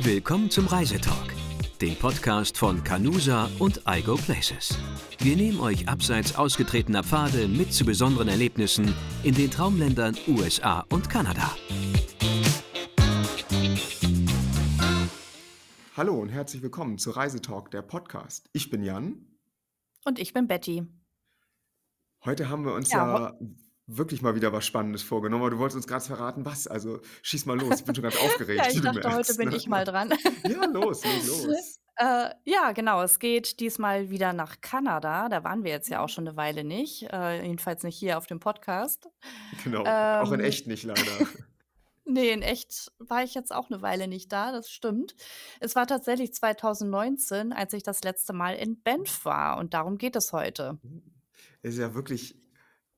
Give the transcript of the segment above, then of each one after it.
Willkommen zum Reisetalk, dem Podcast von Canusa und iGo Places. Wir nehmen euch abseits ausgetretener Pfade mit zu besonderen Erlebnissen in den Traumländern USA und Kanada. Hallo und herzlich willkommen zu Reisetalk, der Podcast. Ich bin Jan. Und ich bin Betty. Heute haben wir uns Ja, ja wirklich mal wieder was Spannendes vorgenommen, aber du wolltest uns gerade verraten, was? Also schieß mal los. Ich bin schon ganz Ja, aufgeregt, ich wie du dachte, heute merkst. bin Ne? ich mal dran. Ja, los, leg los. Äh, ja, genau. Es geht diesmal wieder nach Kanada. Da waren wir jetzt ja auch schon eine Weile nicht. Äh, jedenfalls nicht hier auf dem Podcast. Genau. Auch in Ähm, echt nicht leider. ne, in echt war ich jetzt auch eine Weile nicht da, das stimmt. Es war tatsächlich 2019, als ich das letzte Mal in Banff war und darum geht es heute. Ist ja wirklich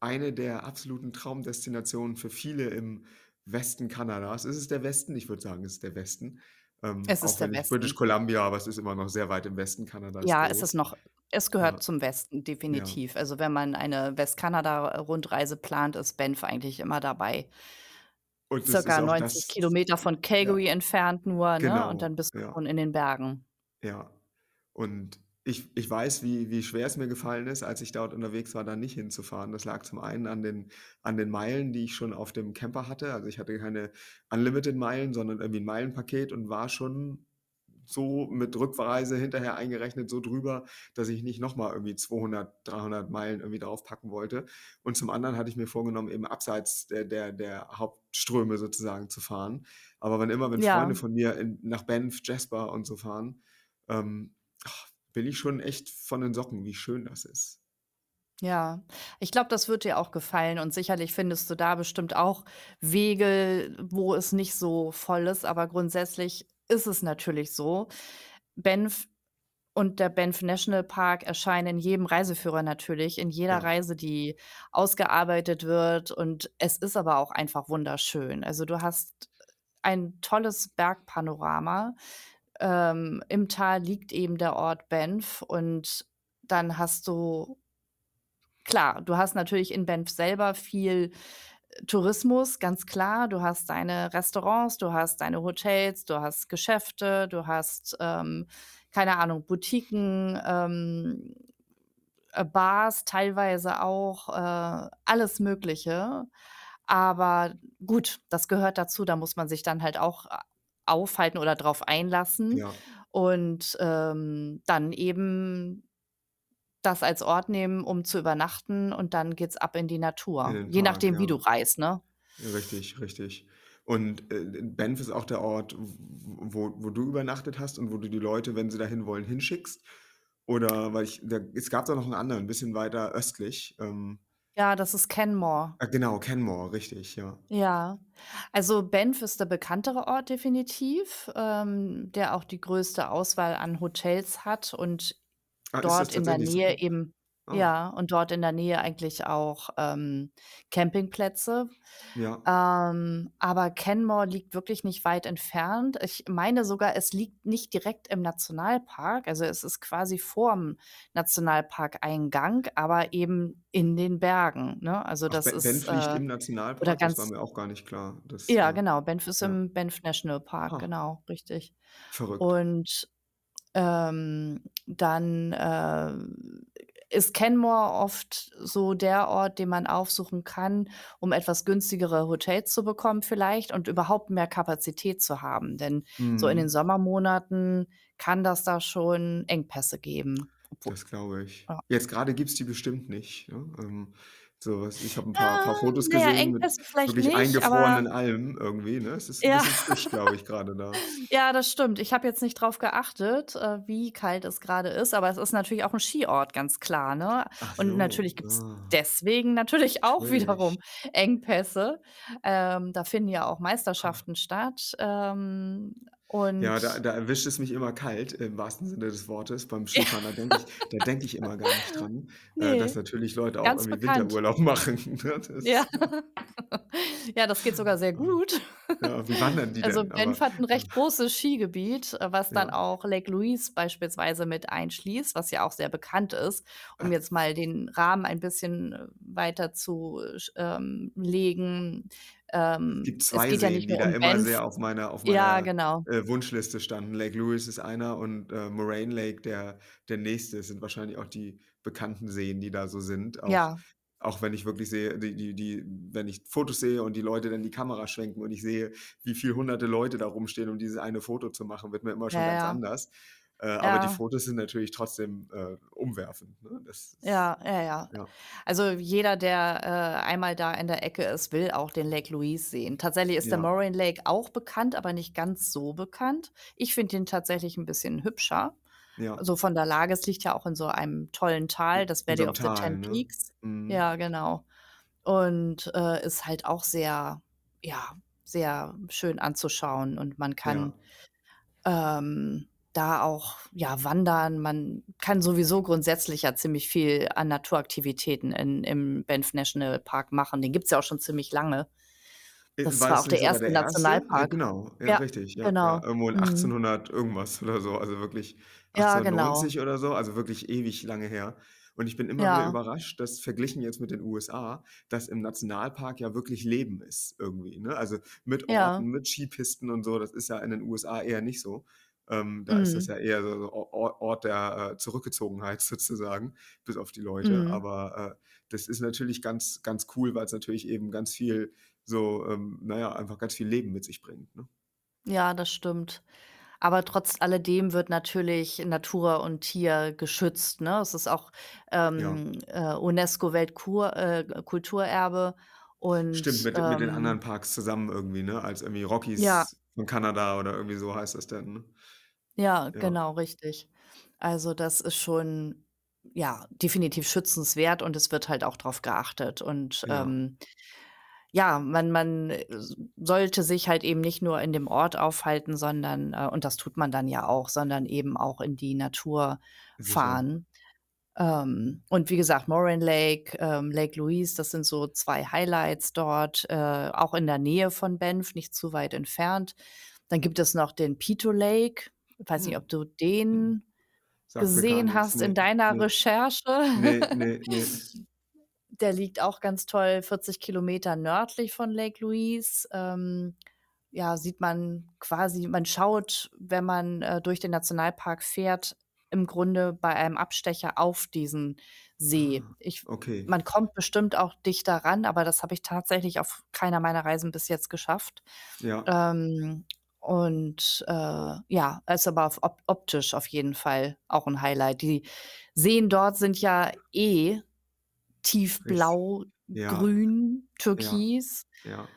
eine der absoluten Traumdestinationen für viele im Westen Kanadas. Ist es der Westen? Ich würde sagen, es ist der Westen. Ähm, Es ist auch der ich British Westen. Columbia, aber es ist immer noch sehr weit im Westen. Kanada ist Ja, es ist groß. noch es gehört Ja, zum Westen, ja. definitiv. Also, wenn man eine Westkanada-Rundreise plant, ist Banff eigentlich immer dabei. Und Circa auch 90 das, Kilometer von ja, Calgary entfernt nur, ne? Und dann genau, bist du ja. schon in den Bergen. Ja, und ich ich weiß, wie wie schwer es mir gefallen ist, als ich dort unterwegs war, da nicht hinzufahren. Das lag zum einen an den an den Meilen, die ich schon auf dem Camper hatte. Also, ich hatte keine Unlimited-Meilen, sondern irgendwie 'n Meilenpaket und war schon so mit Rückreise hinterher eingerechnet so drüber, dass ich nicht noch mal irgendwie 200, 300 Meilen irgendwie draufpacken wollte. Und zum anderen hatte ich mir vorgenommen, eben abseits der der der Hauptströme sozusagen zu fahren. Aber wann immer wenn Freunde Ja, von mir in nach Banff, Jasper und so fahren, ähm, bin ich schon echt von den Socken, wie schön das ist. ja. Ich glaube, das wird dir auch gefallen und sicherlich findest du da bestimmt auch Wege, wo es nicht so voll ist, aber grundsätzlich ist es natürlich so. Banff und der Banff National Park erscheinen in jedem Reiseführer natürlich, in jeder Ja, Reise, die ausgearbeitet wird und es ist aber auch einfach wunderschön. Also, du hast ein tolles Bergpanorama. Ähm, im Tal liegt eben der Ort Banff und dann hast du klar, du hast natürlich in Banff selber viel äh, Tourismus, ganz klar. Du hast deine Restaurants, du hast deine Hotels, du hast Geschäfte, du hast, ähm, keine Ahnung, Boutiquen, ähm, äh, Bars teilweise auch, äh, alles Mögliche. Aber gut, das gehört dazu, da muss man sich dann halt auch a aufhalten oder drauf einlassen ja, und, ähm, dann eben das als Ort nehmen, um zu übernachten und dann geht's ab in die in Natur. den Je Park, nachdem, wie ja. du reist, ne? Richtig, richtig. Und, äh, Banff ist auch der Ort, wo wo du übernachtet hast und wo du die Leute, wenn sie dahin wollen, hinschickst? Oder weil ich da es gab da noch 'n anderen, 'n bisschen weiter östlich, ähm Ja, das ist Canmore. ah, genau, Canmore, richtig, ja. Ja. Also, Banff ist der bekanntere Ort definitiv, ähm, der auch die größte Auswahl an Hotels hat und Ah, ist das dort in der tatsächlich Nähe so? eben Ah, ja, und dort in der Nähe eigentlich auch, ähm, Campingplätze. ja. Ähm, aber Canmore liegt wirklich nicht weit entfernt. Ich meine sogar, es liegt nicht direkt im Nationalpark. Also, es ist quasi vorm Nationalparkeingang, aber eben in den Bergen, ne? Also, Ach, das Ba ist, Banff liegt äh im oder Nationalpark? Das war ganz mir auch gar nicht klar. Das, ja, äh genau, Banff ist ja. im Banff National Park, Ah, genau, richtig. verrückt. Und ähm, dann, äh, ist Canmore oft so der Ort, den man aufsuchen kann, um etwas günstigere Hotels zu bekommen vielleicht und überhaupt mehr Kapazität zu haben. Denn so in den Mhm, Sommermonaten kann das da schon Engpässe geben. Obwo das glaube ich. ja. Jetzt grade gibt's die bestimmt nicht, ne? Ähm, so was ich habe 'n paar paar Ah, Fotos na ja, gesehen mit Engpässe vielleicht wirklich nicht, aber eingefrorenen Almen irgendwie, ne? Es ist 'n ja. bisschen frisch, glaube ich, grade da. Ja, das stimmt. Ich habe jetzt nicht drauf geachtet, äh, wie kalt es grade ist, aber es ist natürlich auch 'n Skiort, ganz klar, ne? Ach Und so, natürlich gibt's ah, deswegen natürlich auch wiederum natürlich. Engpässe. Ähm, da finden ja auch Ah. Meisterschaften statt, ähm, Ja, da und da erwischt es mich immer kalt im wahrsten Sinne des Wortes. Beim Skifahren, da denke ich da denke ich immer gar nicht dran, äh, dass Ne, natürlich Leute auch irgendwie bekannt. Winterurlaub machen, ne? Ja. Das Ja, das geht sogar sehr gut. ja, wie wandern die Also, denn? Aber, Banff hat 'n äh, recht großes Skigebiet, äh, was dann ja. auch Lake Louise beispielsweise mit einschließt, was ja auch sehr bekannt ist. Um jetzt mal den Rahmen ein bisschen, äh, weiter zu ähm, legen. Es ähm, gibt es 2 geht ja Seen, nicht die da um immer Banff sehr auf meiner auf ja, meiner, genau. äh, Wunschliste standen. Lake Louise ist einer und, äh, Moraine Lake der der nächste. Es sind wahrscheinlich auch die bekannten Seen, die da so sind. Auch Ja. auch wenn ich wirklich sehe, die die die wenn ich Fotos sehe und die Leute dann die Kamera schwenken und ich sehe, wie viel hunderte Leute da rumstehen, um dieses eine Foto zu machen, wird mir immer Ja, schon ganz ja. anders. Äh, aber die Ja. Fotos sind natürlich trotzdem, äh, umwerfend, ne? Das ist Ja, ja, ja. ja. Also, jeder, der, äh, einmal da in der Ecke ist, will auch den Lake Louise sehen. Tatsächlich ist der Ja. Moraine Lake auch bekannt, aber nicht ganz so bekannt. Ich finde ihn tatsächlich 'n bisschen hübscher. Ja. So von der Lage es liegt ja auch in so einem tollen Tal, das In so Valley 'nem of the Tal, Ten ne? Peaks. Mhm. Ja, genau. Und, äh, ist halt auch sehr ja, sehr schön anzuschauen und man Ja. kann, ähm, da auch, ja, wandern. Man kann sowieso grundsätzlich ja ziemlich viel an Naturaktivitäten in im Banff National Park machen. Den gibt's ja auch schon ziemlich lange. Äh, Das war war auch der erste der erste? Ja, Nationalpark. genau. Ja, Ja, richtig. Ja, genau. Irgendwo in Mhm. 1800 irgendwas oder so, also wirklich Ja, genau. 1890 oder so, also wirklich ewig lange her. Und ich bin immer wieder überrascht, dass verglichen jetzt mit den USA, dass im Nationalpark ja wirklich Leben ist irgendwie, ne? Also, mit. Orten, mit Skipisten und so. Das ist ja in den USA eher nicht so. Ähm, da ist das Mhm. ja eher so Ort der, äh, Zurückgezogenheit sozusagen, bis auf die Leute. Mhm. Aber, äh, das ist natürlich ganz ganz cool, weil's natürlich eben ganz viel so, ähm, na ja, einfach ganz viel Leben mit sich bringt, ne? Ja, das stimmt. Aber trotz alledem wird natürlich Natur und Tier geschützt, ne? Es ist auch, Ja. ähm, äh, UNESCO-Weltkur äh, Kulturerbe Stimmt, und, mit mit den anderen ähm Parks zusammen irgendwie, ne? Als irgendwie Ja. Rockies von Kanada oder irgendwie so heißt das dann, ne? Ja, Ja. genau, richtig. Also, das ist schon, ja, definitiv schützenswert und es wird halt auch drauf geachtet. Und, Ja. ähm, ja, man man, äh, s sollte sich halt eben nicht nur in dem Ort aufhalten, sondern äh, und das tut man dann ja auch, sondern eben auch in die Natur Sicher. fahren. Ähm, und wie gesagt, Moraine Lake, ähm, Lake Louise, das sind so 2 Highlights dort, äh, auch in der Nähe von Banff, nicht zu weit entfernt. Dann gibt es noch den Peto Lake. Weiß nicht, ob du den gar gesehen hast in Ne, deiner ne. Recherche. Ne, ne, ne. Der liegt auch ganz toll 40 Kilometer nördlich von Lake Louise. Ähm, ja, sieht man quasi man schaut, wenn man, äh, durch den Nationalpark fährt, im Grunde bei einem Abstecher auf diesen See. Ah, Ich okay. man kommt bestimmt auch dichter ran, aber das habe ich tatsächlich auf keiner meiner Reisen bis jetzt geschafft. Ja. Ähm, und, äh, ja, ist aber auf op optisch auf jeden Fall auch 'n Highlight. Die Seen dort sind ja eh tiefblau, ja. grün, Ja. türkis, Ja.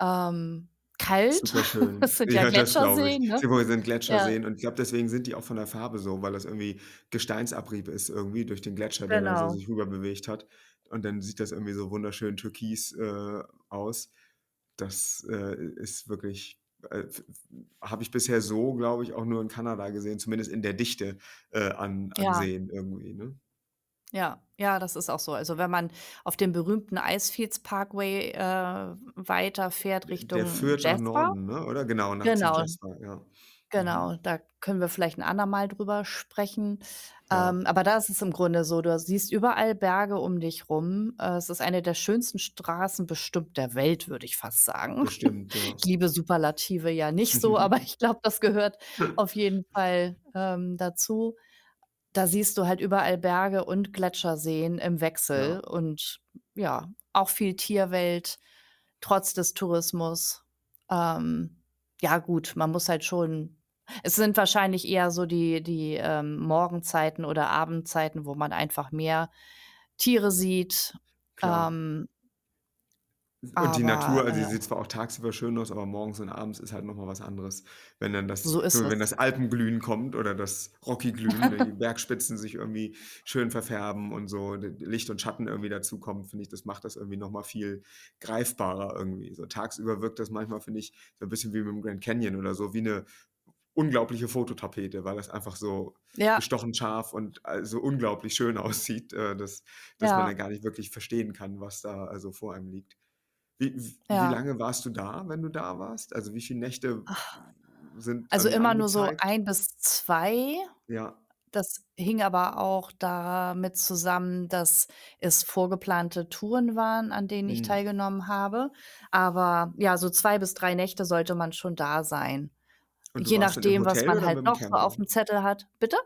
ähm, kalt. Superschön. Es sind ja Ja, das. Gletscherseen, ne? Sie sind Ja. Gletscherseen und ich glaube, deswegen sind die auch von der Farbe so, weil das irgendwie Gesteinsabrieb ist irgendwie durch den Gletscher, der da so Genau. sich rüber bewegt hat. Und dann sieht das irgendwie so wunderschön türkis, äh, aus. Das, äh, ist wirklich, äh, habe ich bisher so, glaube ich, auch nur in Kanada gesehen, zumindest in der Dichte, äh, an an Ja. Seen irgendwie, ne? Ja, ja, das ist auch so. Also, wenn man auf dem berühmten Icefields Parkway, äh, weiterfährt D der Richtung führt nach Jasper Norden, ne, oder? Genau, nach zu genau, Jasper, ja. Mhm. genau, da können wir vielleicht 'n andermal drüber sprechen. Ja. Ähm, aber da ist es im Grunde so, du siehst überall Berge um dich rum. Äh, es ist eine der schönsten Straßen bestimmt der Welt, würde ich fast sagen. Bestimmt, ja. Ich liebe Superlative ja nicht so, aber ich glaube, das gehört auf jeden Fall, ähm, dazu. Da siehst du halt überall Berge und Gletscherseen im Wechsel Ja. und ja, auch viel Tierwelt trotz des Tourismus. Ähm, ja gut, man muss halt schon es sind wahrscheinlich eher so die die, ähm, Morgenzeiten oder Abendzeiten, wo man einfach mehr Tiere sieht. Klar. Ähm Und die aber, Natur, also, die äh sieht zwar auch tagsüber schön aus, aber morgens und abends ist halt noch mal was anderes. Wenn dann das So wenn das Alpenglühen kommt oder das Rockyglühen, wenn die Bergspitzen sich irgendwie schön verfärben und so Licht und Schatten irgendwie dazukommen, finde ich, das macht das irgendwie noch mal viel greifbarer irgendwie. So tagsüber wirkt das manchmal, finde ich, so 'n bisschen wie mit'm Grand Canyon oder so, wie 'ne unglaubliche Fototapete, weil das einfach so Ja. gestochen scharf und, so unglaublich schön aussieht, äh, dass dass man Ja. dann gar nicht wirklich verstehen kann, was da, also, vor einem liegt. Wie Ja. lange warst du da, wenn du da warst? Also, wie viel Nächte Ach. sind Also, immer nur so angezeigt? 1 bis 2. Ja. Das hing aber auch damit zusammen, dass es vorgeplante Touren waren, an denen ich Mhm. teilgenommen habe. Aber ja, so 2 bis 3 Nächte sollte man schon da sein. Und Je nachdem, was man halt noch so Camper? auf'm Zettel hat. Bitte?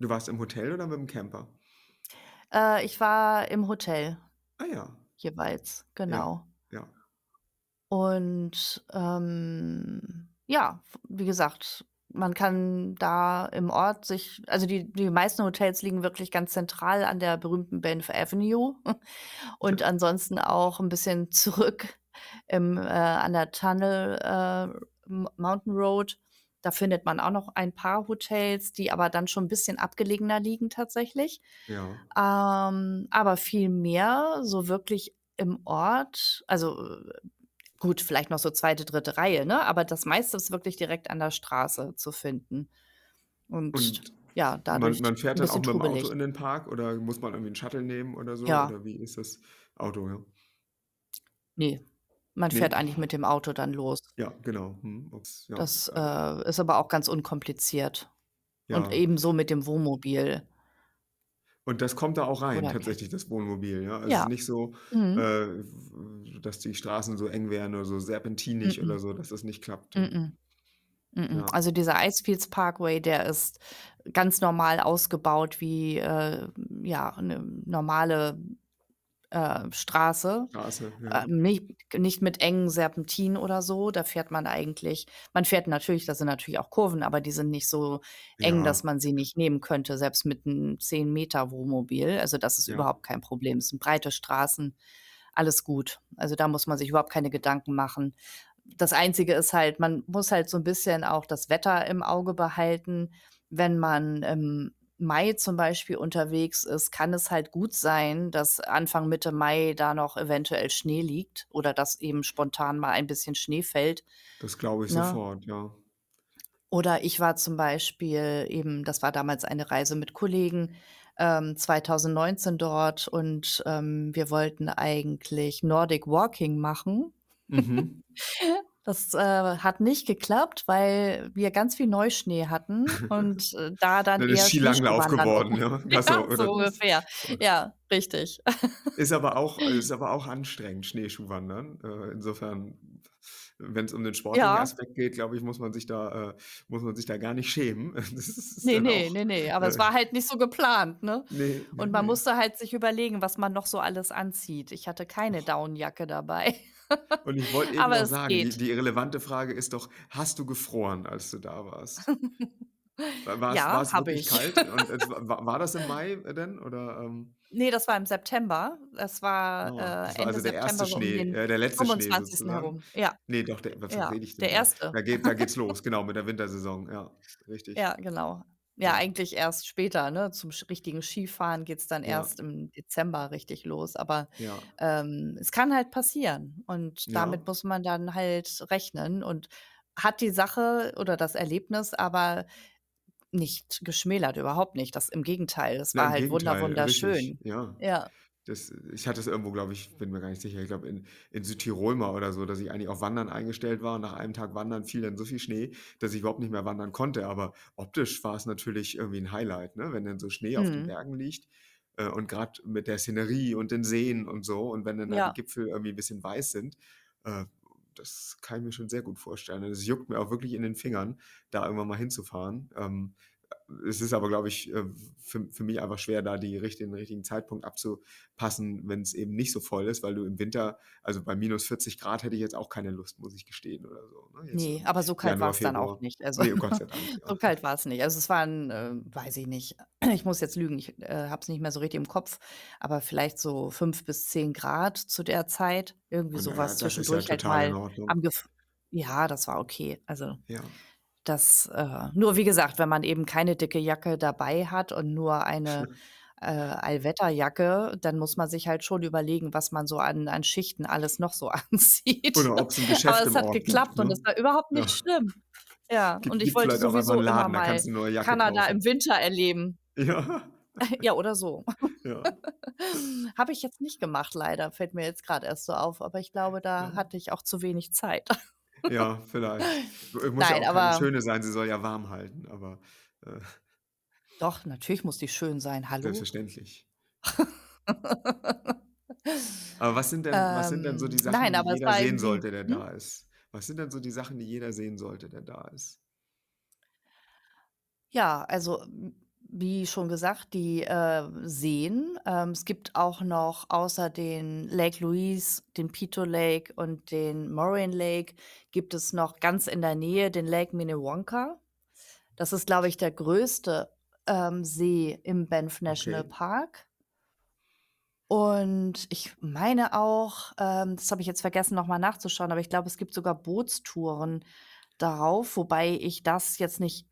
Du warst im Hotel oder mit'm Camper? Äh, ich war im Hotel Ah ja. jeweils, Ja, genau. ja. Und, ähm, ja, wie gesagt, man kann da im Ort sich also, die die meisten Hotels liegen wirklich ganz zentral an der berühmten Banff Avenue und ansonsten auch 'n bisschen zurück im äh, an der Tunnel äh, Mountain Road. Da findet man auch noch ein paar Hotels, die aber dann schon 'n bisschen abgelegener liegen tatsächlich. Ja. Ähm, aber viel mehr so wirklich im Ort also, gut, vielleicht noch so 2., 3. Reihe, ne, aber das meiste ist wirklich direkt an der Straße zu finden. Und Und ja, man dadurch man fährt 'n dann auch bisschen mit'm Auto in den Park oder muss man irgendwie 'n Shuttle nehmen oder so Ja. oder wie ist das? Auto, ja. Ne, man fährt Ne? eigentlich mit dem Auto dann los. Ja, genau. Mhm. Ups, ja. Das, Äh äh, ist aber auch ganz unkompliziert und Ja. ebenso mit dem Wohnmobil. Und das kommt da auch rein Oder tatsächlich, das Wohnmobil, ja? Also, es ist Ja. nicht so, äh, Mhm. w dass die Straßen so eng wären oder so serpentinig oder M-m. so, dass das nicht klappt, ja. M-m. Ja. Also, dieser Icefields Parkway, der ist ganz normal ausgebaut wie, äh, ja, 'ne normale, äh, Straße. Straße, ja. Ähm, nicht nicht mit engen Serpentinen oder so. Da fährt man eigentlich man fährt natürlich da sind natürlich auch Kurven, aber die sind nicht so eng, dass Ja. man sie nicht nehmen könnte, selbst mit 'n 10 m Wohnmobil. Also, das ist Ja. überhaupt kein Problem. Es sind breite Straßen, alles gut. Also, da muss man sich überhaupt keine Gedanken machen. Das Einzige ist halt, man muss halt so 'n bisschen auch das Wetter im Auge behalten. Wenn man im Mai zum Beispiel unterwegs ist, kann es halt gut sein, dass Anfang, Mitte Mai da noch eventuell Schnee liegt oder dass eben spontan mal ein bisschen Schnee fällt, Das glaube ich ne? sofort, ja. Oder ich war zum Beispiel eben das war damals eine Reise mit Kollegen, ähm, 2019 dort und, ähm, wir wollten eigentlich Nordic Walking machen. Mhm. Das, äh, hat nicht geklappt, weil wir ganz viel Neuschnee hatten und, äh, da dann eher Skilanglauf geworden, ja? Ach so, ja, so ungefähr. Ja, richtig. Ist aber auch ist aber auch anstrengend, Schneeschuhwandern. Äh, insofern, wenn's um den sportlichen Ja. Aspekt geht, glaube ich, muss man sich da äh, muss man sich da gar nicht schämen. Das ist Ne, dann ne, auch, ne, ne, aber es äh war halt nicht so geplant, ne? Ne, ne, Und man ne. musste halt sich überlegen, was man noch so alles anzieht. Ich hatte keine Och. Daunenjacke dabei. Und ich wollte eben noch es sagen, die die relevante Frage ist doch: Hast du gefroren, als du da warst? Wa war's Ja, habe wirklich ich. kalt und es wa war das im Mai denn oder, ähm? Ne, das war im September. Es war, Oh, äh, das war Ende also der 1. September, um Schnee den äh, der letzte Schnee 25. sozusagen? herum. Ja. Ne, doch, der was Ja, rede ich denn der da? 1. Da geht da geht's los, genau, mit der Wintersaison, ja, richtig. Ja, genau. Ja, eigentlich erst später, ne? Zum sch richtigen Skifahren geht's dann Ja. erst im Dezember richtig los. Aber, Ja. ähm, es kann halt passieren und damit Ja. muss man dann halt rechnen und hat die Sache oder das Erlebnis aber nicht geschmälert, überhaupt nicht. Das im Gegenteil, es Ja, war im halt wunder Gegenteil, richtig, wunderschön. ja. Ja. Das ich hatte es irgendwo, glaube ich bin mir gar nicht sicher, ich glaube in in Südtirol mal oder so, dass ich eigentlich auf Wandern eingestellt war und nach einem Tag Wandern fiel dann so viel Schnee, dass ich überhaupt nicht mehr wandern konnte. Aber optisch war's natürlich irgendwie 'n Highlight, ne, wenn dann so Schnee auf den Mhm. Bergen liegt, äh, und grad mit der Szenerie und den Seen und so und wenn dann da die Ja. Gipfel irgendwie 'n bisschen weiß sind, äh, das kann ich mir schon sehr gut vorstellen. Und es juckt mir auch wirklich in den Fingern, da irgendwann mal hinzufahren. Ähm, äh, es ist aber, glaube ich, äh, für für mich einfach schwer, da die den richtigen Zeitpunkt abzupassen, wenn's eben nicht so voll ist, weil du im Winter also, bei -40 C hätte ich jetzt auch keine Lust, muss ich gestehen oder so, ne, jetzt Ne, im aber so kalt Januar, war's dann auch nicht. Also, Ne, Gott sei Dank, so ja. kalt war's nicht. Also, es waren, äh, weiß ich nicht ich muss jetzt lügen, ich, äh, habe es nicht mehr so richtig im Kopf, aber vielleicht so 5 bis 10 C zu der Zeit, irgendwie Und so ja, ist ja zwischendurch halt mal am Gef ja, das war okay. Also, Ja. Das, äh nur wie gesagt, wenn man eben keine dicke Jacke dabei hat und nur eine, äh, Allwetterjacke, dann muss man sich halt schon überlegen, was man so an an Schichten alles noch so anzieht. Oder ob's 'n Aber Geschäft es im hat Ort gibt, geklappt und ne? es war überhaupt Ja. nicht schlimm. Ja, und Gibt ich gibt wollte sowieso immer Laden, da mal Kanada kaufen. im Winter erleben. Ja. Ja, oder so. Ja. Habe ich jetzt nicht gemacht leider, fällt mir jetzt grad erst so auf, aber ich glaube, da Ja. hatte ich auch zu wenig Zeit. Ja, vielleicht. Äh, muss ja Nein, auch keine aber schöne sein, sie soll ja warm halten, aber, äh Doch, natürlich muss die schön sein. Hallo? Selbstverständlich. Aber was sind denn was sind denn so die Ähm, Sachen, nein, die aber es jeder war sehen irgendwie sollte, der hm? da ist? Was sind denn so die Sachen, die jeder sehen sollte, der da ist? Ja, also, wie schon gesagt, die, äh, Seen. Ähm, es gibt auch noch außer den Lake Louise, den Pito Lake und den Moraine Lake gibt es noch ganz in der Nähe den Lake Minnewanka. Das ist, glaube ich, der größte, ähm, See im Banff National Okay. Park. Und ich meine auch, ähm, das habe ich jetzt vergessen, noch mal nachzuschauen, aber ich glaube, es gibt sogar Bootstouren darauf, wobei ich das jetzt nicht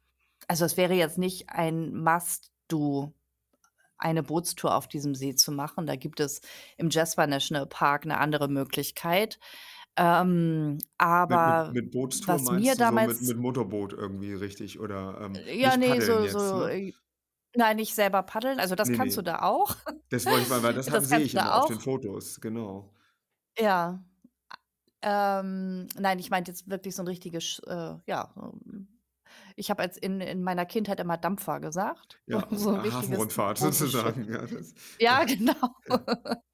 also, es wäre jetzt nicht ein Must do, eine Bootstour auf diesem See zu machen. Da gibt es im Jasper National Park 'ne andere Möglichkeit. Ähm, Mit mit aber mit Bootstour was mir du so mit damals mit Motorboot irgendwie richtig oder, ähm, Äh, ja, ne, paddeln so jetzt, so, ne? äh nein, nicht selber paddeln, also, das Ne, kannst du ne. da auch. Das wollte ich mal weil das Das sehe ich du da immer auf den. Fotos, genau. Ja. Ähm, nein, ich meinte jetzt wirklich so 'n richtiges äh, ja, ich habe als in in meiner Kindheit immer Dampfer gesagt, Ja, so 'n Ha richtiges Hafenrundfahrt sozusagen, ja, das Ja, genau. Ja.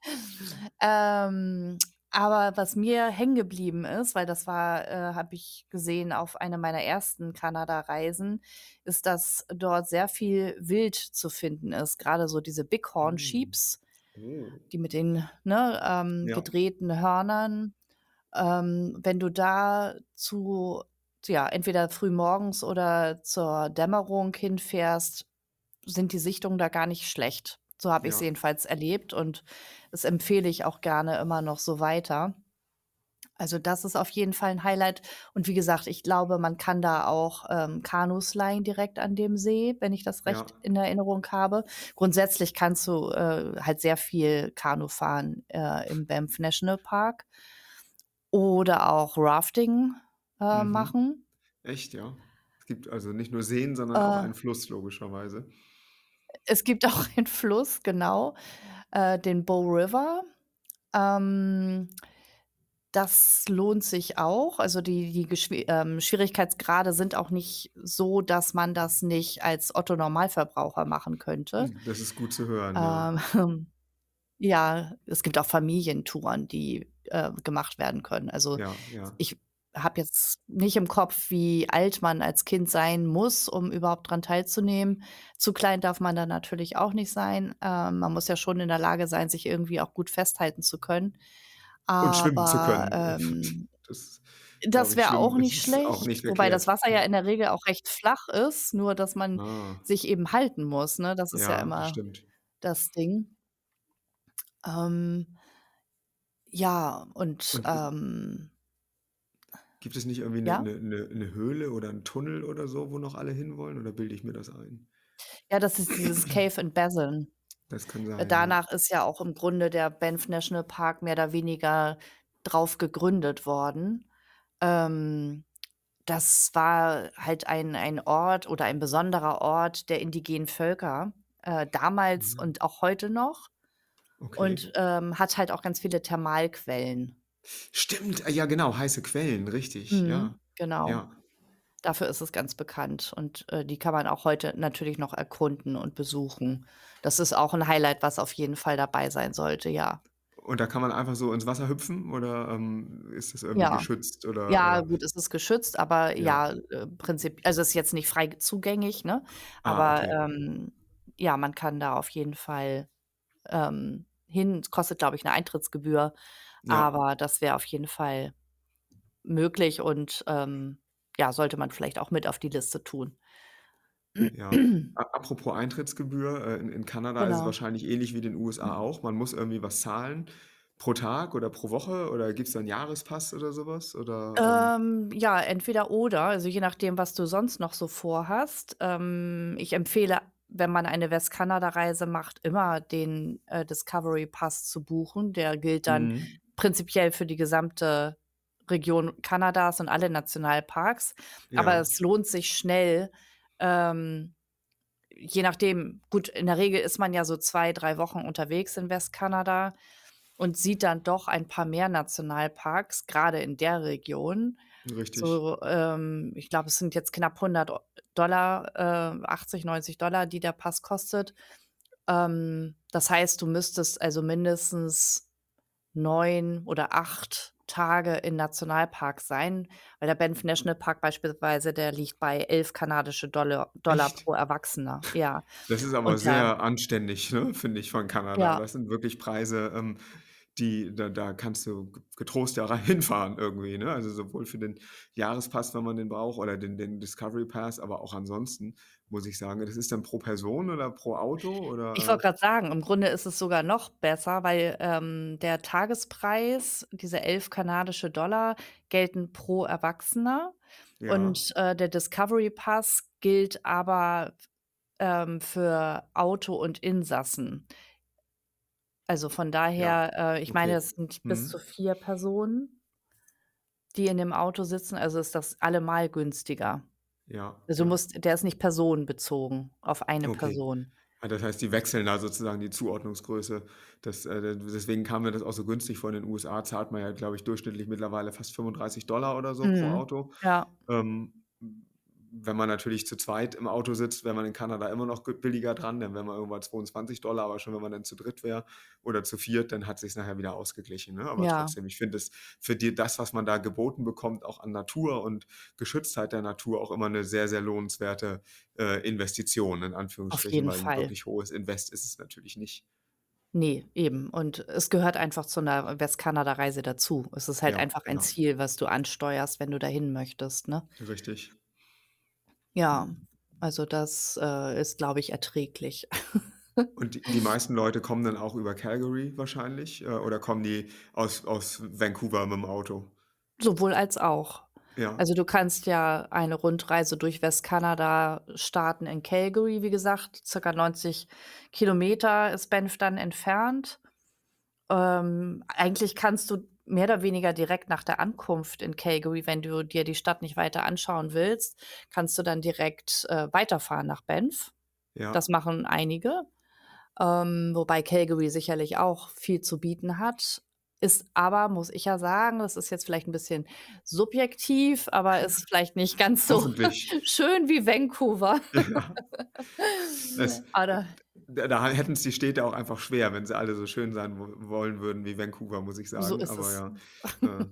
Ähm, aber was mir hängen geblieben ist, weil das war äh, habe ich gesehen auf einer meiner ersten Kanada-Reisen, ist, dass dort sehr viel Wild zu finden ist, grade so diese Bighorn Mhm. Sheeps, Oh. die mit den, ne, ähm, Ja. gedrehten Hörnern. Ähm, wenn du da zu ja, entweder frühmorgens oder zur Dämmerung hinfährst, sind die Sichtungen da gar nicht schlecht. So habe ich's Ja. jedenfalls erlebt und das empfehle ich auch gerne immer noch so weiter. Also, das ist auf jeden Fall 'n Highlight. Und wie gesagt, ich glaube, man kann da auch, ähm, Kanus leihen direkt an dem See, wenn ich das Ja. recht in Erinnerung habe. Grundsätzlich kannst du, äh, halt sehr viel Kanu fahren, äh, im Banff National Park oder auch Rafting, äh, Mhm. machen. Echt, ja? Es gibt also nicht nur Seen, sondern auch einen Äh Fluss logischerweise. Es gibt auch einen Fluss, genau, äh, den Bow River. Ähm, das lohnt sich auch. Also, die die Geschwi ähm, Schwierigkeitsgrade sind auch nicht so, dass man das nicht als Otto Normalverbraucher machen könnte. Hm, das ist gut zu hören, ja. Ähm, ja, es gibt auch Familientouren, die, äh, gemacht werden können. Also, Ja, ja. ich habe jetzt nicht im Kopf, wie alt man als Kind sein muss, um überhaupt dran teilzunehmen. Zu klein darf man dann natürlich auch nicht sein. Ähm, man muss ja schon in der Lage sein, sich irgendwie auch gut festhalten zu können. Und schwimmen zu Aber, können. ähm, Das das wäre auch nicht ist auch schlecht, nicht wobei das Wasser ja in der Regel auch recht flach ist, nur dass man Ah. sich eben halten muss, ne? Das ist ja Ja, immer stimmt. das Ding. Ähm ja, und, Und ähm Gibt es nicht irgendwie 'ne Ja? 'ne 'ne 'ne Höhle oder 'n Tunnel oder so, wo noch alle hinwollen oder bilde ich mir das ein? Ja, das ist dieses Cave in Bezin. Das kann Äh, sein, ja. danach ist ja auch im Grunde der Banff National Park mehr oder weniger drauf gegründet worden. Ähm, das war halt ein ein Ort oder ein besonderer Ort der indigenen Völker, äh, damals Mhm. und auch heute noch Okay. und, ähm, hat halt auch ganz viele Thermalquellen. Stimmt, ah, ja genau, heiße Quellen, richtig, Mhm, ja. genau. Ja. Dafür ist es ganz bekannt und, äh, die kann man auch heute natürlich noch erkunden und besuchen. Das ist auch 'n Highlight, was auf jeden Fall dabei sein sollte, ja. Und da kann man einfach so ins Wasser hüpfen oder, ähm, ist das irgendwie Ja. geschützt oder Ja, oder gut, es ist geschützt, aber Ja. ja, äh, prinzip also, ist jetzt nicht frei zugänglich, ne? Ah, Aber, okay. ähm, ja, man kann da auf jeden Fall, ähm, hin. Es kostet, glaube ich, 'ne Eintrittsgebühr, Ja. aber das wäre auf jeden Fall möglich und, ähm, ja, sollte man vielleicht auch mit auf die Liste tun. Ja. A apropos Eintrittsgebühr, äh, in in Kanada ist es Genau. wahrscheinlich ähnlich wie den USA auch. Man muss irgendwie was zahlen pro Tag oder pro Woche oder gibt's da 'n Jahrespass oder so was oder, ähm Ähm, ja, entweder oder, also, je nachdem, was du sonst noch so vorhast. Ähm, ich empfehle, wenn man eine Westkanada-Reise macht, immer den, äh, Discovery Pass zu buchen. Der gilt dann Mhm. Prinzipiell für die gesamte Region Kanadas und alle Nationalparks. Aber Ja. es lohnt sich schnell, ähm, je nachdem gut, in der Regel ist man ja so 2, 3 Wochen unterwegs in Westkanada und sieht dann doch ein paar mehr Nationalparks, grade in der Region. Richtig. So, ähm, ich glaube, es sind jetzt knapp 100 Dollar, äh, 80, 90 Dollar, die der Pass kostet. Ähm, das heißt, du müsstest also mindestens 9 oder 8 Tage in Nationalparks sein, weil der Banff National Park beispielsweise, der liegt bei 11 kanadische Dollar Dollar pro Erwachsener, ja. Das ist aber Und sehr anständig, ne, finde ich, von Kanada. Ja. Das sind wirklich Preise, ähm, die da da kannst du getrost ja hinfahren irgendwie, ne? Also, sowohl für den Jahrespass, wenn man den braucht, oder den den Discovery Pass, aber auch ansonsten muss ich sagen das ist dann pro Person oder pro Auto Ich oder, wollte äh grad sagen, im Grunde ist es sogar noch besser, weil, ähm, der Tagespreis, diese 11 kanadische Dollar gelten pro Erwachsener Ja. und, äh, der Discovery Pass gilt aber, ähm, für Auto und Insassen. Also, von Ja, daher, äh, ich meine, okay. es sind bis zu Mhm. 4 Personen die in dem Auto sitzen, also ist das allemal günstiger. Ja, Also, du ja. musst der ist nicht personenbezogen auf eine Okay. Person. Ah, das heißt, die wechseln da sozusagen die Zuordnungsgröße. Das, äh deswegen kam mir das auch so günstig vor. In den USA zahlt man ja, glaube ich, durchschnittlich mittlerweile fast 35 $ oder so pro Mhm. Auto. Ja. Ähm, wenn man natürlich zu zweit im Auto sitzt, wäre man in Kanada immer noch billiger dran, dann wären wir irgendwo bei 22 $, aber schon wenn man dann zu dritt wäre oder zu viert, dann hat sich's nachher wieder ausgeglichen, ne? Aber Ja. trotzdem, ich finde es für die das, was man da geboten bekommt, auch an Natur und Geschütztheit der Natur, auch immer 'ne sehr, sehr lohnenswerte, äh, Investition in Anführungsstrichen, weil 'n Fall. wirklich hohes Invest ist es natürlich nicht. Ne, eben. Und es gehört einfach zu 'ner Westkanada-Reise dazu. Es ist halt Ja, einfach ein ja. Ziel, was du ansteuerst, wenn du dahin möchtest, ne? Richtig. Ja, also das, äh, ist, glaube ich, erträglich. Und die die meisten Leute kommen dann auch über Calgary wahrscheinlich, äh, oder kommen die aus aus Vancouver mit'm Auto? Sowohl als auch. Ja. Also, du kannst ja eine Rundreise durch Westkanada starten in Calgary, wie gesagt, circa 90 Kilometer ist Banff dann entfernt. Ähm, eigentlich kannst du mehr oder weniger direkt nach der Ankunft in Calgary, wenn du dir die Stadt nicht weiter anschauen willst, kannst du dann direkt, äh, weiterfahren nach Banff. Ja. Das machen einige, ähm, wobei Calgary sicherlich auch viel zu bieten hat. Ist aber, muss ich ja sagen, das ist jetzt vielleicht 'n bisschen subjektiv, aber ist vielleicht nicht ganz so schön wie Vancouver. Ja. Es Da d da hätten's die Städte auch einfach schwer, wenn sie alle so schön sein wo wollen würden wie Vancouver, muss ich So sagen, ist aber es. ja, äh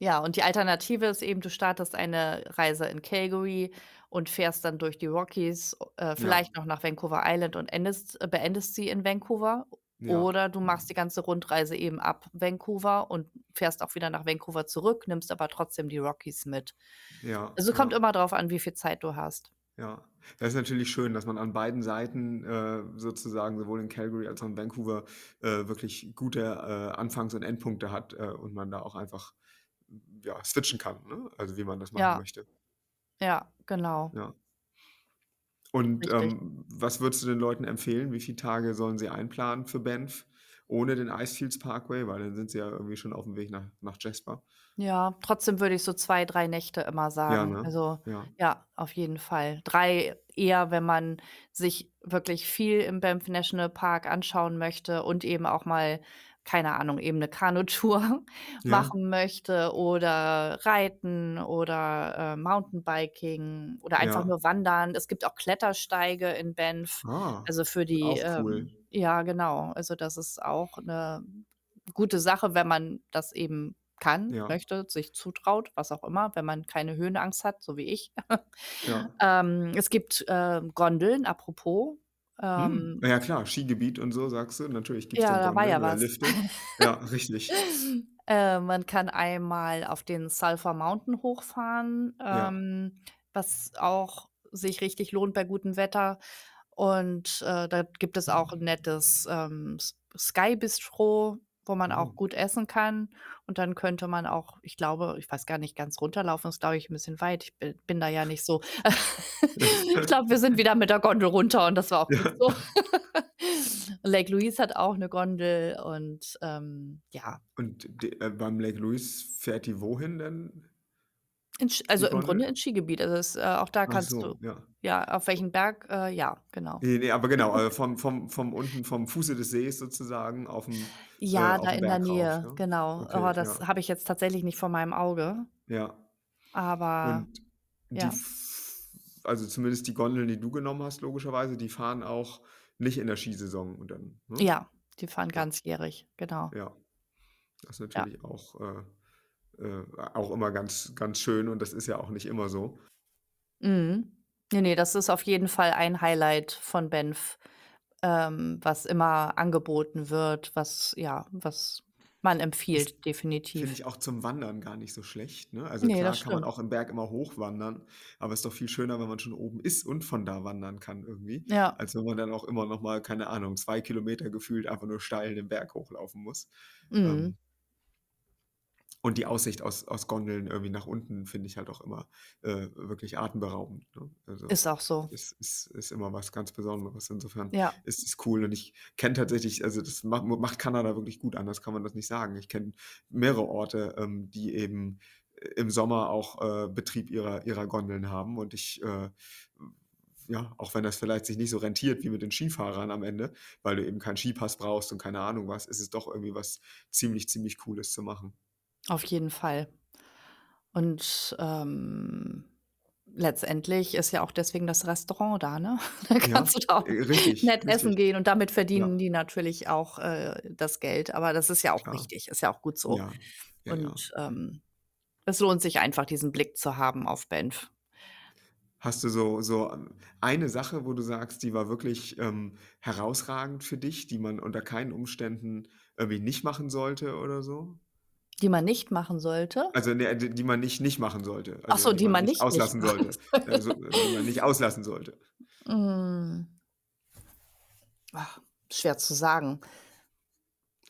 Ja, und die Alternative ist eben, du startest eine Reise in Calgary und fährst dann durch die Rockies, äh, Ja. vielleicht noch nach Vancouver Island und endest beendest sie in Vancouver. Ja. Oder du machst die ganze Rundreise eben ab Vancouver und fährst auch wieder nach Vancouver zurück, nimmst aber trotzdem die Rockies mit. Ja, Also, kommt ja. immer drauf an, wie viel Zeit du hast. Ja, das ist natürlich schön, dass man an beiden Seiten, äh, sozusagen sowohl in Calgary als auch in Vancouver, äh, wirklich gute, äh, Anfangs und Endpunkte hat, äh, und man da auch einfach, ja, switchen kann, ne, also wie man das machen Ja. möchte. Ja, genau. Ja. Und, ähm, was würdest du den Leuten empfehlen? Wie viel Tage sollen sie einplanen für Banff ohne den Icefields Parkway? Weil dann sind sie ja irgendwie schon auf'm Weg nach nach Jasper. Ja, trotzdem würde ich so 2, 3 Nächte immer Ja, sagen. ne? Also, Ja. ja, auf jeden Fall. 3 eher, wenn man sich wirklich viel im Banff National Park anschauen möchte und eben auch mal, keine Ahnung, eben 'ne Kanutour Ja. machen möchte oder Reiten oder, äh, Mountainbiking oder einfach Ja. nur wandern. Es gibt auch Klettersteige in Banff, Ah, also für die, cool. ähm ja, genau. Also, das ist auch 'ne gute Sache, wenn man das eben kann, Ja. möchte, sich zutraut, was auch immer, wenn man keine Höhenangst hat, so wie ich. Ähm, es gibt, äh, Gondeln, apropos, ähm na ja klar, Skigebiet und so, sagst du. Natürlich gibt's Ja, dann da war Gondeln ja oder was. Lifte. Ja, richtig. Äh, man kann einmal auf den Sulphur Mountain hochfahren, Ja. ähm, was auch sich richtig lohnt bei gutem Wetter. Und, äh, da gibt es auch 'n nettes, ähm, S Sky Bistro, wo man auch Oh. gut essen kann. Und dann könnte man auch, ich glaube ich weiß gar nicht, ganz runterlaufen ist, glaube ich, 'n bisschen weit. Ich bi bin da ja nicht so ich glaube, wir sind wieder mit der Gondel runter und das war auch gut so. Lake Louise hat auch 'ne Gondel und, ähm, ja. Und d äh, beim Lake Louise fährt die wohin denn? In Sch Die also, im Grunde Gondel? ins Skigebiet. Also, es äh, auch da Ach kannst so, du ja. ja, auf welchen Berg äh, ja, genau. Ne, ne, aber genau, äh, vom vom vom unten vom Fuße des Sees sozusagen auf'm äh, Ja, da auf'm in der Berg rauf, Nähe, ne? genau. Oh, Okay, das ja. habe ich jetzt tatsächlich nicht vor meinem Auge. Ja. Aber Und die ja. f also, zumindest die Gondeln, die du genommen hast, logischerweise, die fahren auch nicht in der Skisaison und dann, ne? Ja, die fahren Ja. ganzjährig, genau. Ja. Das ist Ja. natürlich auch, äh, äh, auch immer ganz ganz schön und das ist ja auch nicht immer so. Mhm. Ne, ne, das ist auf jeden Fall ein Highlight von Banff, ähm, was immer angeboten wird, was ja, was man empfiehlt, finde definitiv. ich auch zum Wandern gar nicht so schlecht, ne? Also, Ne, das klar kann man stimmt. auch im Berg immer hochwandern, aber ist doch viel schöner, wenn man schon oben ist und von da wandern kann irgendwie, Ja. als wenn man dann auch immer noch mal, keine Ahnung, 2 Kilometer gefühlt einfach nur steil den Berg hochlaufen muss. Mhm. Ähm und die Aussicht aus aus Gondeln irgendwie nach unten finde ich halt auch immer, äh, wirklich atemberaubend, ne? Also, Ist auch so. es ist ist immer was ganz Besonderes. Insofern Ja. ist es cool und ich kenne tatsächlich also, das ma macht Kanada wirklich gut, anders kann man das nicht sagen. Ich kenne mehrere Orte, ähm, die eben im Sommer auch, äh, Betrieb ihrer ihrer Gondeln haben und ich, äh, ja, auch wenn das vielleicht sich nicht so rentiert wie mit den Skifahrern am Ende, weil du eben keinen Skipass brauchst und keine Ahnung was, ist es doch irgendwie was ziemlich, ziemlich Cooles zu machen. Auf jeden Fall. Und, ähm, letztendlich ist ja auch deswegen das Restaurant da, ne? Da Ja, kannst du da auch äh, richtig, nett essen richtig. gehen und damit Ja. verdienen die natürlich auch, äh, das Geld, aber das ist ja auch Klar. richtig, ist ja auch gut so. Ja. Ja, ja. Und, ähm, es lohnt sich einfach, diesen Blick zu haben auf Banff. Hast du so so, ähm, eine Sache, wo du sagst, die war wirklich, ähm, herausragend für dich, die man unter keinen Umständen irgendwie nicht machen sollte oder so? Die man nicht machen sollte? Also, ne, die man nicht nicht machen sollte, Ach also, so, die die man man nicht nicht nicht auslassen machen sollte. Also, die man nicht auslassen sollte. Hm. Ach, schwer zu sagen.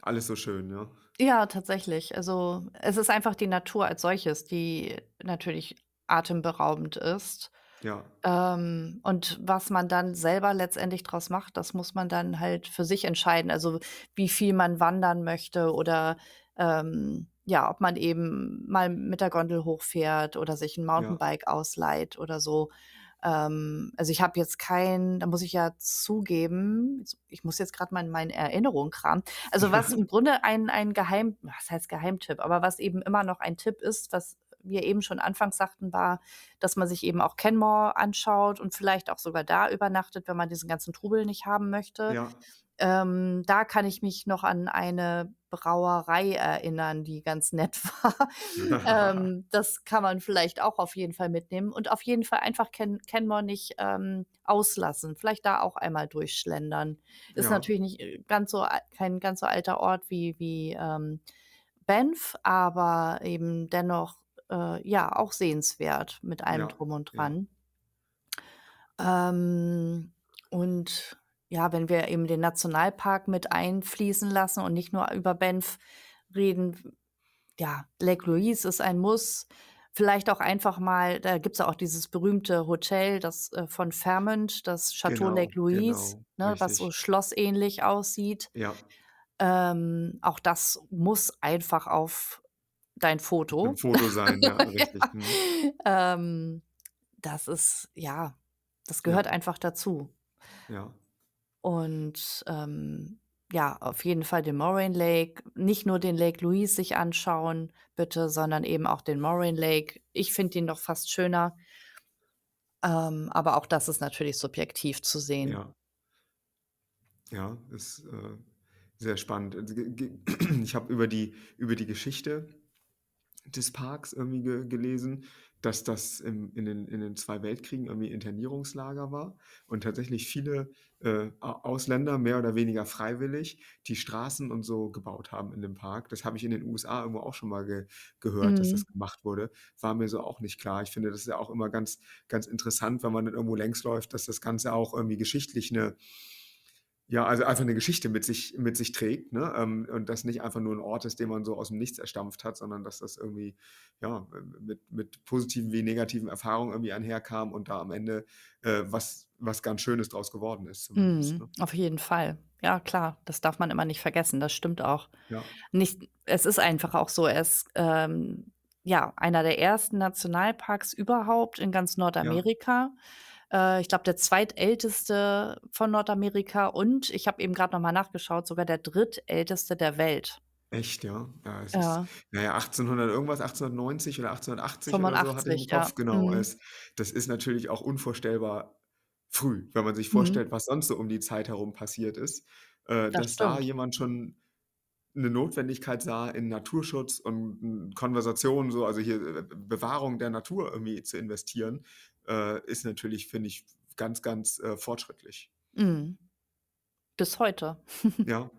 Alles so schön, ja? Ja, tatsächlich. Also, es ist einfach die Natur als solches, die natürlich atemberaubend ist. Ja. Ähm, und was man dann selber letztendlich draus macht, das muss man dann halt für sich entscheiden. Also, wie viel man wandern möchte oder, ähm, ja, ob man eben mal mit der Gondel hochfährt oder sich 'n Ja. Mountainbike ausleiht oder so. Ähm, also, ich habe jetzt kein da muss ich ja zugeben, ich muss jetzt grad mal in meinen Erinnerungen kramen. Also, was im Grunde ein ein Geheim was heißt Geheimtipp, aber was eben immer noch ein Tipp ist, was wir eben schon anfangs sagten, war, dass man sich eben auch Canmore anschaut und vielleicht auch sogar da übernachtet, wenn man diesen ganzen Trubel nicht haben möchte. Ja. Ähm, da kann ich mich noch an eine Brauerei erinnern, die ganz nett war. Ähm, das kann man vielleicht auch auf jeden Fall mitnehmen und auf jeden Fall einfach Can Canmore nicht, ähm, auslassen. Vielleicht da auch einmal durchschlendern. Ist Ja. natürlich nicht, äh, ganz so kein ganz so alter Ort wie wie, ähm, Banff, aber eben dennoch, äh, ja, auch sehenswert mit allem Ja, Drum und ja. Dran. Ähm, und ja, wenn wir eben den Nationalpark mit einfließen lassen und nicht nur über Banff reden, ja, Lake Louise ist ein Muss. Vielleicht auch einfach mal da gibt's ja auch dieses berühmte Hotel, das, äh, von Fairmont, das Château Lake Genau, Louise, genau, ne, was so schlossähnlich aussieht. Ja. Ähm, auch das muss einfach auf dein Auf 'nem Foto. Foto sein, ja, Ja. richtig. Mhm. Ähm, das ist ja, das gehört Ja. einfach dazu. Ja. Und, ähm, ja, auf jeden Fall den Moraine Lake nicht nur den Lake Louise sich anschauen, bitte, sondern eben auch den Moraine Lake. Ich finde ihn noch fast schöner. Ähm, aber auch das ist natürlich subjektiv zu sehen. Ja. Ja, ist, äh, sehr spannend. Also, ich habe über die über die Geschichte des Parks irgendwie ge gelesen, dass das im in den in den 2 Weltkriegen irgendwie Internierungslager war und tatsächlich viele, äh, Ausländer mehr oder weniger freiwillig die Straßen und so gebaut haben in dem Park. Das habe ich in den USA irgendwo auch schon mal ge gehört, dass Mhm. das gemacht wurde. War mir so auch nicht klar. Ich finde, das ist ja auch immer ganz ganz interessant, wenn man dann irgendwo längs läuft, dass das Ganze auch irgendwie geschichtlich 'ne ja, also, einfach 'ne Geschichte mit sich mit sich trägt, ne? Ähm, und das nicht einfach nur 'n Ort ist, den man so aus'm Nichts erstampft hat, sondern dass das irgendwie, ja, mit mit positiven wie negativen Erfahrungen irgendwie einherkam und da am Ende, äh, was was ganz Schönes draus geworden ist Mhm, ne? auf jeden Fall. Ja, klar, das darf man immer nicht vergessen, das stimmt auch. Ja. Nicht es ist einfach auch so, es, ähm ja, einer der ersten Nationalparks überhaupt in ganz Ja. Äh, ich glaube, der zweitälteste von Nordamerika und ich habe eben grad noch mal nachgeschaut, sogar der drittälteste der Welt. Echt, ja? Ja, es ist, Ja. na ja, 1800 irgendwas, 1890 oder 1880 oder so hatte ich im 85, ja. Kopf, genau. Mhm. Es das ist natürlich auch unvorstellbar früh, wenn man sich Mhm. vorstellt, was sonst so um die Zeit herum passiert ist, äh, Das dass da stimmt. jemand schon 'ne Notwendigkeit sah, in Naturschutz und, hm, Konversation so, also hier, äh, Bewahrung der Natur irgendwie zu investieren, äh, ist natürlich, finde ich, ganz, ganz, äh, fortschrittlich. Mhm. Bis heute. Ja.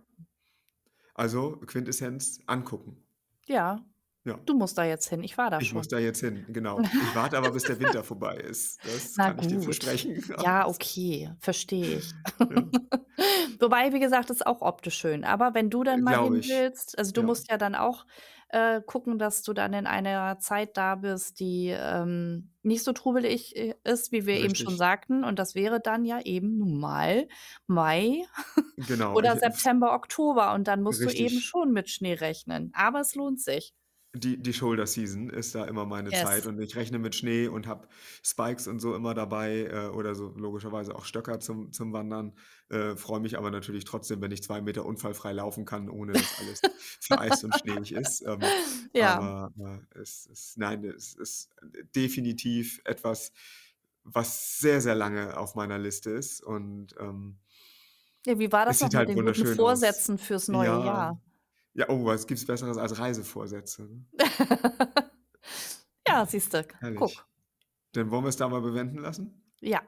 Also, Quintessenz: angucken. Ja, Ja. du musst da jetzt hin. Ich war da Ich muss schon. da jetzt hin, genau. Ich warte aber, bis der Winter vorbei ist. Das Na kann ich dir gut. versprechen. Ja, okay, verstehe ich. Ja. Wobei, wie gesagt, ist auch optisch schön. Aber wenn du dann mal glaube hin ich. willst also, du Ja. musst ja dann auch, äh, gucken, dass du dann in einer Zeit da bist, die, ähm, nicht so trubelig, äh, ist, wie wir eben schon Richtig. sagten. Und das wäre dann ja eben nun mal Mai Genau, oder ich, September, Oktober und dann musst du eben Richtig. schon mit Schnee rechnen. Aber es lohnt sich. Die die Shoulder Season ist da immer meine Zeit Yes. und ich rechne mit Schnee und habe Spikes und so immer dabei, äh, oder so logischerweise auch Stöcker zum zum Wandern. Äh, freue mich aber natürlich trotzdem, wenn ich 2 Meter unfallfrei laufen kann, ohne dass alles vereist und schneeig ist. Ähm, Ja. aber, äh, es ist nein, es ist definitiv etwas, was sehr, sehr lange auf meiner Liste ist und, ähm Ja, wie war es das noch sieht mit halt den guten wunderschön aus. Vorsätzen fürs neue Ja. Jahr? Ja, oh, was gibt's Besseres als Reisevorsätze, ne? Ja, siehst du, guck. Dann wollen wir's dabei bewenden lassen? Ja,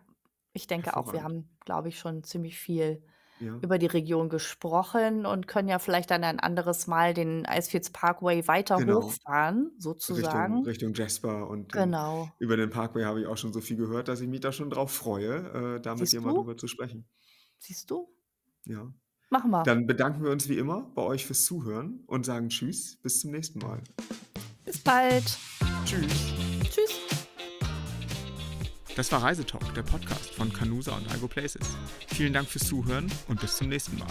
ich denke auch, wir haben, glaube ich, schon ziemlich viel Ja. über die Region gesprochen und können ja vielleicht dann ein anderes Mal den Icefields Parkway weiter Genau. hochfahren, Richtung sozusagen. Richtung Jasper und den Genau. über den Parkway habe ich auch schon so viel gehört, dass ich mich da schon drauf freue, äh, da mit dir mal drüber zu sprechen. Siehst du? Ja. Machen wir. Dann bedanken wir uns wie immer bei euch fürs Zuhören und sagen tschüss, bis zum nächsten Mal. Bis bald. Tschüss. Tschüss. Das war Reisetalk, der Podcast von Canusa und Algo Places. Vielen Dank fürs Zuhören und bis zum nächsten Mal.